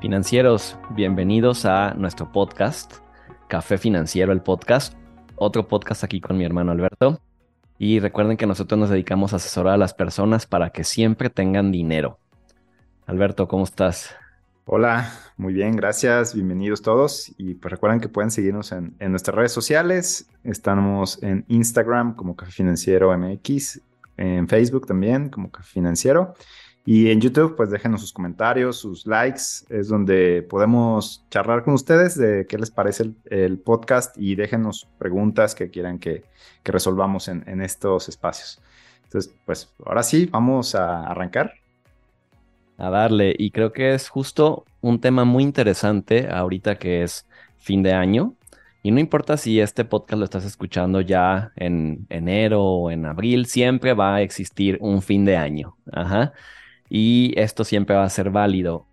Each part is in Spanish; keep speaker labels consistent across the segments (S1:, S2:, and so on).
S1: Financieros, bienvenidos a nuestro podcast, Café Financiero, el podcast, otro podcast aquí con mi hermano Alberto. Y recuerden que nosotros nos dedicamos a asesorar a las personas para que siempre tengan dinero. Alberto, ¿cómo estás?
S2: Hola, muy bien, gracias, bienvenidos todos. Y pues recuerden que pueden seguirnos en, en nuestras redes sociales. Estamos en Instagram como Café Financiero MX, en Facebook también como Café Financiero. Y en YouTube, pues déjenos sus comentarios, sus likes, es donde podemos charlar con ustedes de qué les parece el, podcast y déjenos preguntas que quieran que, resolvamos en, en, estos espacios. Entonces, pues ahora sí, vamos a arrancar.
S1: A darle, y creo que es justo un tema muy interesante ahorita que es fin de año. Y no importa si este podcast lo estás escuchando ya en enero o en abril, siempre va a existir un fin de año. Ajá y esto siempre va a ser válido.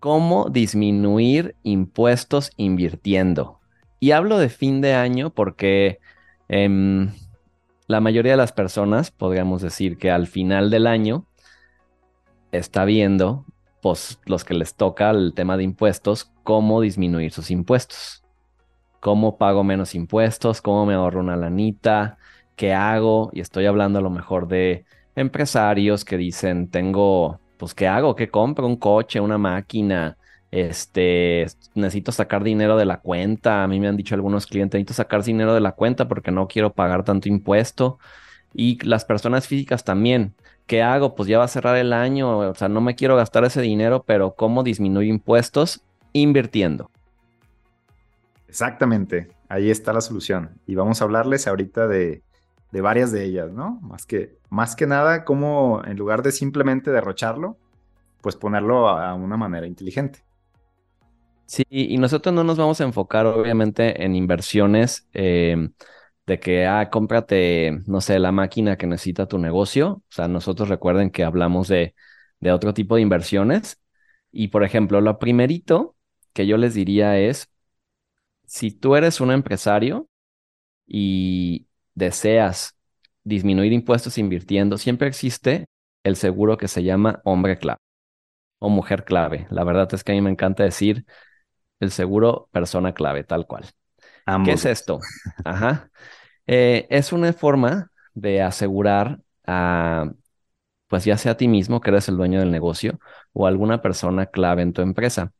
S1: ¿Cómo disminuir impuestos invirtiendo? Y hablo de fin de año porque em, la mayoría de las personas, podríamos decir que al final del año, está viendo, pues los que les toca el tema de impuestos, cómo disminuir sus impuestos. ¿Cómo pago menos impuestos? ¿Cómo me ahorro una lanita? ¿Qué hago? Y estoy hablando a lo mejor de empresarios que dicen, tengo, pues, ¿qué hago? ¿Qué compro? Un coche, una máquina, este, necesito sacar dinero de la cuenta. A mí me han dicho algunos clientes, necesito sacar dinero de la cuenta porque no quiero pagar tanto impuesto. Y las personas físicas también. ¿Qué hago? Pues ya va a cerrar el año, o sea, no me quiero gastar ese dinero, pero ¿cómo disminuyo impuestos? Invirtiendo.
S2: Exactamente, ahí está la solución. Y vamos a hablarles ahorita de, de varias de ellas, ¿no? Más que, más que nada, como en lugar de simplemente derrocharlo, pues ponerlo a, una manera inteligente.
S1: Sí, y nosotros no nos vamos a enfocar obviamente en inversiones eh, de que, ah, cómprate, no sé, la máquina que necesita tu negocio. O sea, nosotros recuerden que hablamos de, de otro tipo de inversiones. Y por ejemplo, lo primerito que yo les diría es, si tú eres un empresario y deseas disminuir impuestos invirtiendo, siempre existe el seguro que se llama hombre clave o mujer clave. La verdad es que a mí me encanta decir el seguro persona clave, tal cual. ¿Qué es esto? Ajá. Eh, es una forma de asegurar a, pues ya sea a ti mismo, que eres el dueño del negocio, o alguna persona clave en tu empresa.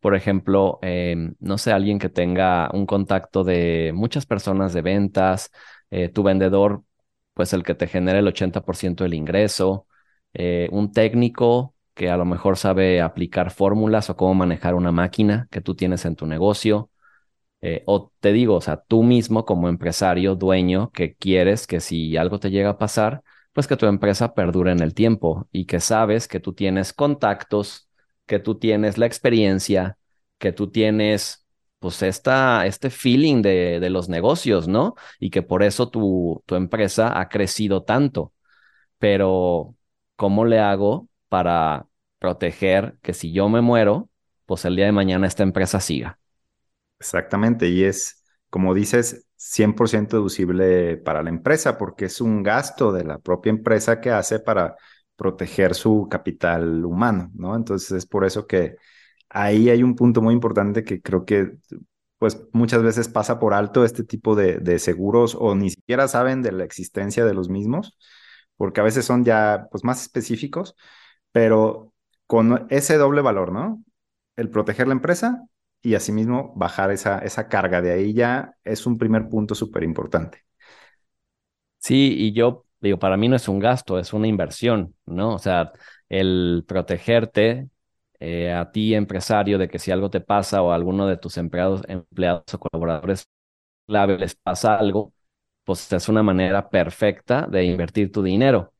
S1: Por ejemplo, em, no sé, alguien que tenga un contacto de muchas personas de ventas, eh, tu vendedor, pues el que te genera el 80% del ingreso, eh, un técnico que a lo mejor sabe aplicar fórmulas o cómo manejar una máquina que tú tienes en tu negocio. Eh, o te digo, o sea, tú mismo como empresario, dueño, que quieres que si algo te llega a pasar, pues que tu empresa perdure en el tiempo y que sabes que tú tienes contactos, que tú tienes la experiencia, que tú tienes pues esta, este feeling de, de, los negocios, ¿no? Y que por eso tu, tu empresa ha crecido tanto. Pero, ¿cómo le hago para proteger que si yo me muero, pues el día de mañana esta empresa siga?
S2: Exactamente, y es, como dices, 100% deducible para la empresa, porque es un gasto de la propia empresa que hace para proteger su capital humano, ¿no? Entonces es por eso que ahí hay un punto muy importante que creo que pues muchas veces pasa por alto este tipo de, seguros o ni siquiera saben de la existencia de los mismos, porque a veces son ya pues más específicos, pero con ese doble valor, ¿no? El proteger la empresa y asimismo bajar esa, esa carga. De ahí ya es un primer punto súper importante.
S1: Sí, y yo digo, para mí no es un gasto, es una inversión, ¿no? O sea, el protegerte eh, a ti, empresario, de que si algo te pasa o a alguno de tus empleados, empleados o colaboradores clave les pasa algo, pues es una manera perfecta de invertir tu dinero.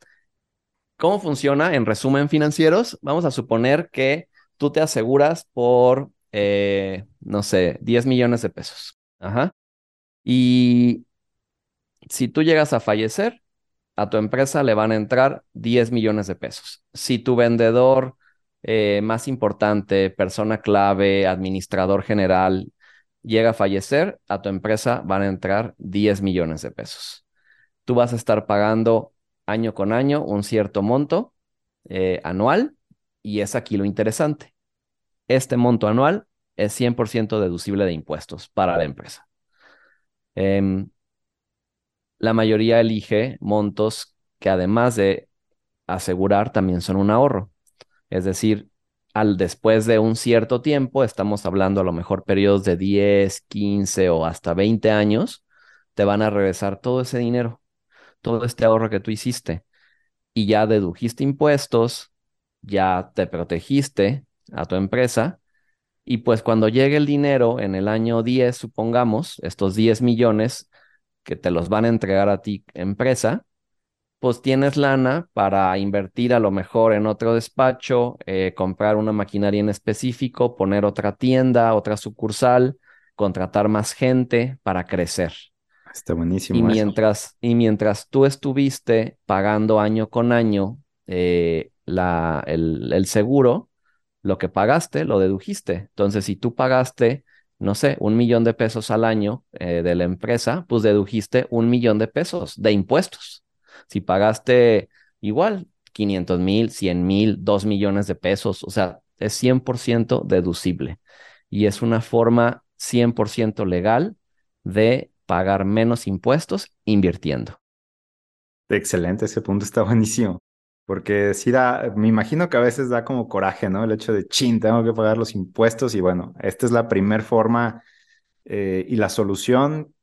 S1: ¿Cómo funciona? En resumen, financieros, vamos a suponer que tú te aseguras por, eh, no sé, 10 millones de pesos. Ajá. Y si tú llegas a fallecer, a tu empresa le van a entrar 10 millones de pesos. Si tu vendedor eh, más importante, persona clave, administrador general, llega a fallecer, a tu empresa van a entrar 10 millones de pesos. Tú vas a estar pagando año con año un cierto monto eh, anual y es aquí lo interesante. Este monto anual es 100% deducible de impuestos para la empresa. Em, la mayoría elige montos que además de asegurar también son un ahorro. Es decir, al después de un cierto tiempo, estamos hablando a lo mejor periodos de 10, 15 o hasta 20 años, te van a regresar todo ese dinero, todo este ahorro que tú hiciste y ya dedujiste impuestos, ya te protegiste a tu empresa y pues cuando llegue el dinero en el año 10, supongamos, estos 10 millones que te los van a entregar a ti empresa, pues tienes lana para invertir a lo mejor en otro despacho, eh, comprar una maquinaria en específico, poner otra tienda, otra sucursal, contratar más gente para crecer.
S2: Está buenísimo.
S1: Y mientras, y mientras tú estuviste pagando año con año eh, la, el, el seguro, lo que pagaste lo dedujiste. Entonces, si tú pagaste no sé, un millón de pesos al año eh, de la empresa, pues dedujiste un millón de pesos de impuestos. Si pagaste igual 500 mil, 100 mil, 2 millones de pesos, o sea, es 100% deducible y es una forma 100% legal de pagar menos impuestos invirtiendo.
S2: Excelente, ese punto está buenísimo. Porque sí da, me imagino que a veces da como coraje, ¿no? El hecho de, chin, tengo que pagar los impuestos y bueno, esta es la primera forma eh, y la solución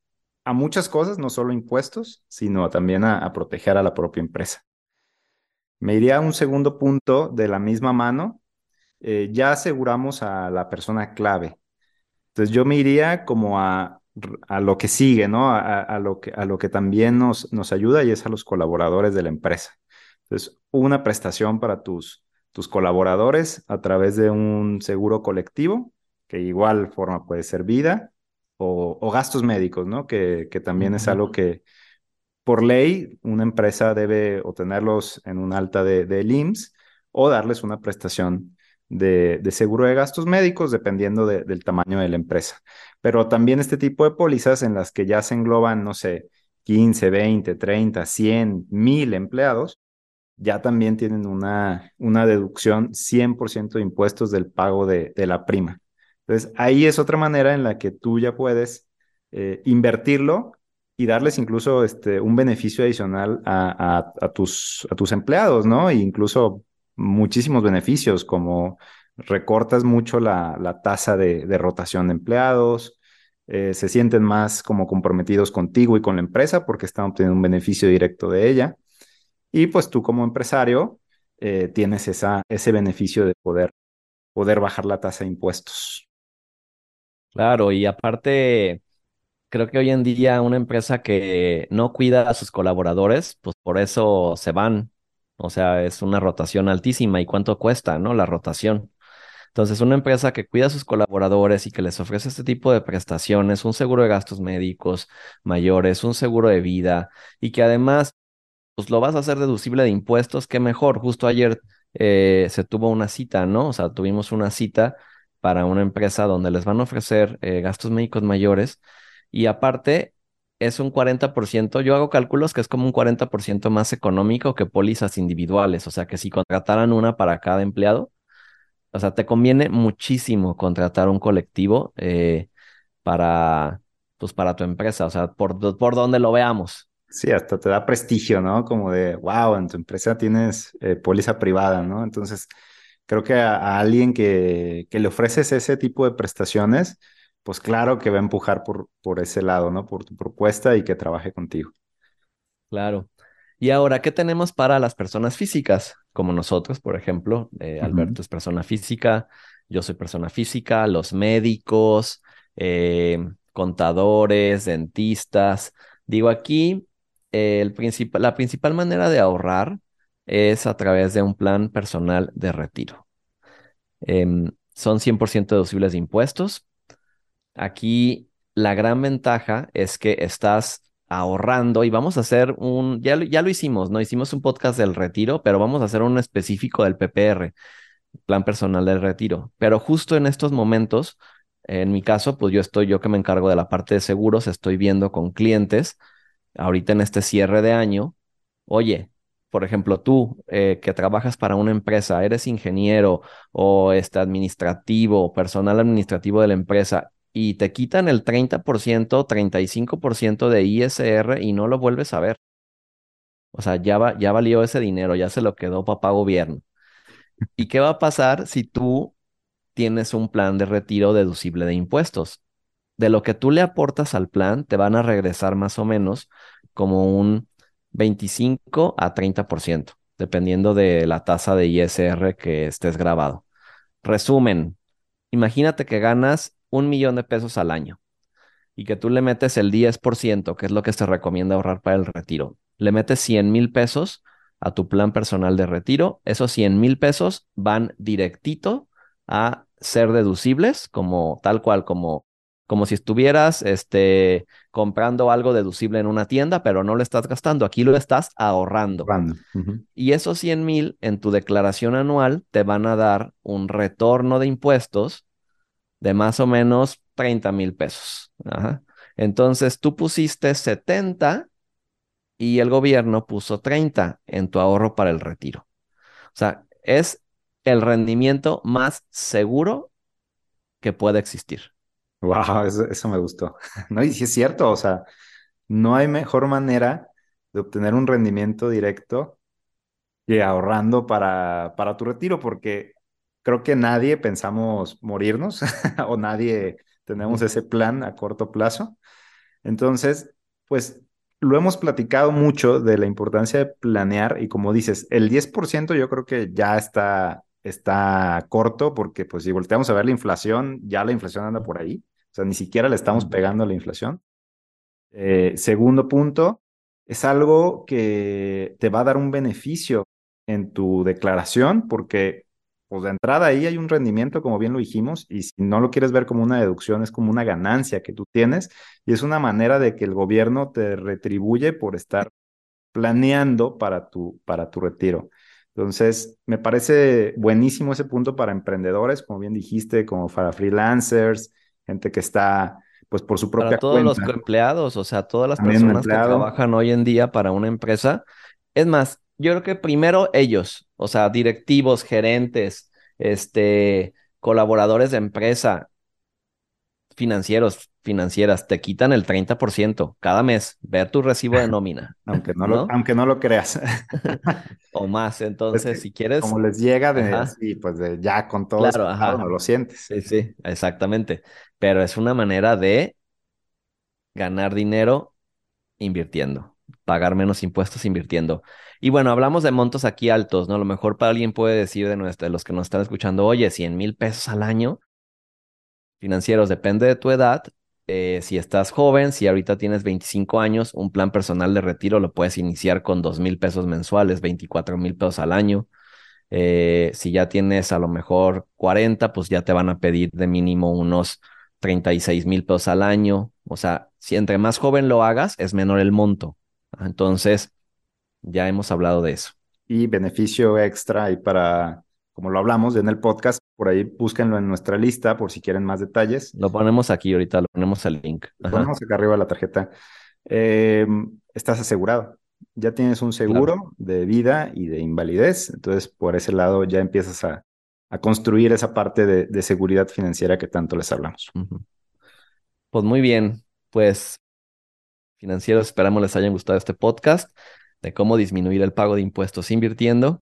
S2: a muchas cosas, no solo impuestos, sino también a, proteger a la propia empresa. Me iría a un segundo punto de la misma mano. Eh, ya aseguramos a la persona clave. Entonces yo me iría como a, a lo que sigue, ¿no? A, lo que, a lo que también nos, nos ayuda y es a los colaboradores de la empresa. Entonces, una prestación para tus, tus colaboradores a través de un seguro colectivo, que igual forma puede ser vida, o, gastos médicos, ¿no? Que, que también es algo que por ley una empresa debe obtenerlos en un alta de, de IMSS o darles una prestación de, de, seguro de gastos médicos dependiendo del tamaño de la empresa. Pero también este tipo de pólizas en las que ya se engloban, no sé, 15, 20, 30, 100, 1000 empleados, ya también tienen una, una deducción 100% de impuestos del pago de, de la prima. Entonces, ahí es otra manera en la que tú ya puedes eh, invertirlo y darles incluso este, un beneficio adicional a, tus, a tus empleados, ¿no? E incluso muchísimos beneficios, como recortas mucho la, tasa de, rotación de empleados, eh, se sienten más como comprometidos contigo y con la empresa porque están obteniendo un beneficio directo de ella. Y pues tú como empresario eh, tienes esa, ese beneficio de poder, poder bajar la tasa de impuestos.
S1: Claro, y aparte, creo que hoy en día una empresa que no cuida a sus colaboradores, pues por eso se van. O sea, es una rotación altísima. ¿Y cuánto cuesta, no? La rotación. Entonces, una empresa que cuida a sus colaboradores y que les ofrece este tipo de prestaciones, un seguro de gastos médicos mayores, un seguro de vida y que además, pues lo vas a hacer deducible de impuestos, qué mejor. Justo ayer eh, se tuvo una cita, ¿no? O sea, tuvimos una cita para una empresa donde les van a ofrecer eh, gastos médicos mayores y aparte es un 40%, yo hago cálculos que es como un 40% más económico que pólizas individuales, o sea que si contrataran una para cada empleado, o sea, te conviene muchísimo contratar un colectivo eh, para, pues para tu empresa, o sea, por, por donde lo veamos.
S2: Sí, hasta te da prestigio, ¿no? Como de, wow, en tu empresa tienes eh, póliza privada, ¿no? Entonces, creo que a, alguien que, que, le ofreces ese tipo de prestaciones, pues claro que va a empujar por, por ese lado, ¿no? Por tu propuesta y que trabaje contigo.
S1: Claro. Y ahora, ¿qué tenemos para las personas físicas? Como nosotros, por ejemplo, eh, Alberto es persona física, yo soy persona física, los médicos, eh, contadores, dentistas. Digo, aquí el la principal manera de ahorrar es a través de un plan personal de retiro. Em, son 100% deducibles de impuestos. Aquí la gran ventaja es que estás ahorrando y vamos a hacer un, ya, ya lo hicimos, ¿no? Hicimos un podcast del retiro, pero vamos a hacer un específico del PPR, plan personal del retiro. Pero justo en estos momentos En mi caso, pues yo estoy, yo que me encargo de la parte de seguros, estoy viendo con clientes ahorita en este cierre de año, oye, por ejemplo, tú eh, que trabajas para una empresa, eres ingeniero o este administrativo, personal administrativo de la empresa y te quitan el 30%, 35% de ISR y no lo vuelves a ver. O sea, ya, va, ya valió ese dinero, ya se lo quedó papá gobierno. ¿Y qué va a pasar si tú tienes un plan de retiro deducible de impuestos? De lo que tú le aportas al plan, te van a regresar más o menos como un 25 a 30%, dependiendo de la tasa de ISR que estés grabado. Resumen, imagínate que ganas un millón de pesos al año y que tú le metes el 10%, que es lo que se recomienda ahorrar para el retiro. Le metes 100 mil pesos a tu plan personal de retiro. Esos 100 mil pesos van directito a ser deducibles, como tal cual, como, como si estuvieras este, comprando algo deducible en una tienda, pero no lo estás gastando. Aquí lo estás ahorrando. Y esos 100 mil en tu declaración anual te van a dar un retorno de impuestos de más o menos 30 mil pesos. Entonces tú pusiste 70 y el gobierno puso 30 en tu ahorro para el retiro. O sea, es el rendimiento más seguro que puede existir.
S2: Wow, eso, me gustó. No, y sí es cierto, o sea, no hay mejor manera de obtener un rendimiento directo que ahorrando para, para tu retiro, porque creo que nadie pensamos morirnos o nadie tenemos ese plan a corto plazo. Entonces, pues lo hemos platicado mucho de la importancia de planear y como dices, el 10% yo creo que ya está, está corto porque pues si volteamos a ver la inflación, ya la inflación anda por ahí. O sea, ni siquiera le estamos pegando a la inflación. Eh, segundo punto, es algo que te va a dar un beneficio en tu declaración porque pues de entrada ahí hay un rendimiento, como bien lo dijimos, y si no lo quieres ver como una deducción, es como una ganancia que tú tienes y es una manera de que el gobierno te retribuye por estar planeando para tu, para tu retiro. Entonces, me parece buenísimo ese punto para emprendedores, como bien dijiste, como para freelancers, gente que está pues por su propia
S1: para todos los empleados, o sea, todas las personas que trabajan hoy en día para una empresa. Es más, yo creo que primero ellos, o sea, directivos, gerentes, este, colaboradores de empresa, financieros, financieras, te quitan el 30% cada mes, ver tu recibo de nómina.
S2: aunque, no, Lo, aunque no lo creas.
S1: o más, entonces, si quieres...
S2: Como les llega de así, pues de ya con todo claro, no lo sientes.
S1: Sí, sí, exactamente. Pero es una manera de ganar dinero invirtiendo, pagar menos impuestos invirtiendo. Y bueno, hablamos de montos aquí altos, ¿no? A lo mejor para alguien puede decir de, nuestra, de los que nos están escuchando, oye, 100 mil pesos al año financieros, depende de tu edad. Eh, si estás joven, si ahorita tienes 25 años, un plan personal de retiro lo puedes iniciar con 2 mil pesos mensuales, 24 mil pesos al año. Eh, si ya tienes a lo mejor 40, pues ya te van a pedir de mínimo unos 36 mil pesos al año. O sea, si entre más joven lo hagas, es menor el monto. Entonces, ya hemos hablado de eso.
S2: Y beneficio extra y para, como lo hablamos en el podcast, por ahí búsquenlo en nuestra lista por si quieren más detalles.
S1: Lo ponemos aquí ahorita, lo ponemos el link.
S2: Lo ponemos acá arriba de la tarjeta. Eh, estás asegurado. Ya tienes un seguro de vida y de invalidez. Entonces, por ese lado ya empiezas a, construir esa parte de, seguridad financiera que tanto les hablamos.
S1: Pues muy bien. Pues financieros, esperamos les haya gustado este podcast de cómo disminuir el pago de impuestos invirtiendo.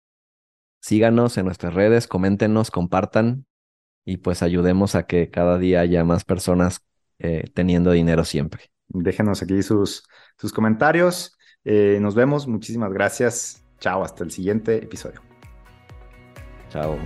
S1: Síganos en nuestras redes, coméntenos, compartan y pues ayudemos a que cada día haya más personas eh, teniendo dinero siempre.
S2: Déjenos aquí sus, sus comentarios. Eh, nos vemos. Muchísimas gracias. Chao. Hasta el siguiente episodio.
S1: Chao.